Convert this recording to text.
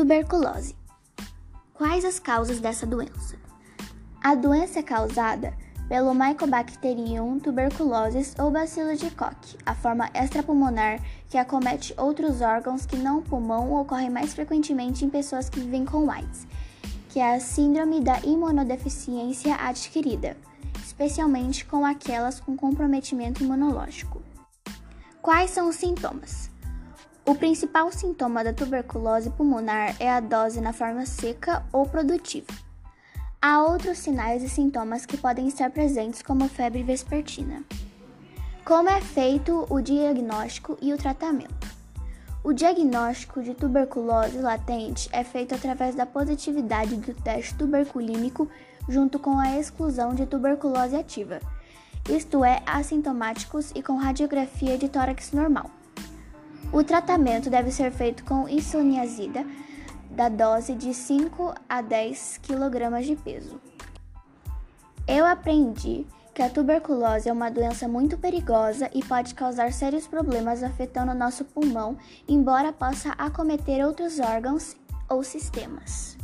Tuberculose. Quais as causas dessa doença? A doença é causada pelo Mycobacterium tuberculosis ou bacilo de Koch, a forma extrapulmonar que acomete outros órgãos que não o pulmão ocorre mais frequentemente em pessoas que vivem com AIDS, que é a síndrome da imunodeficiência adquirida, especialmente com aquelas com comprometimento imunológico. Quais são os sintomas? O principal sintoma da tuberculose pulmonar é a dose na forma seca ou produtiva. Há outros sinais e sintomas que podem estar presentes, como febre vespertina. Como é feito o diagnóstico e o tratamento? O diagnóstico de tuberculose latente é feito através da positividade do teste tuberculínico junto com a exclusão de tuberculose ativa, isto é, assintomáticos e com radiografia de tórax normal. O tratamento deve ser feito com isoniazida, da dose de 5 a 10 kg de peso. Eu aprendi que a tuberculose é uma doença muito perigosa e pode causar sérios problemas afetando nosso pulmão, embora possa acometer outros órgãos ou sistemas.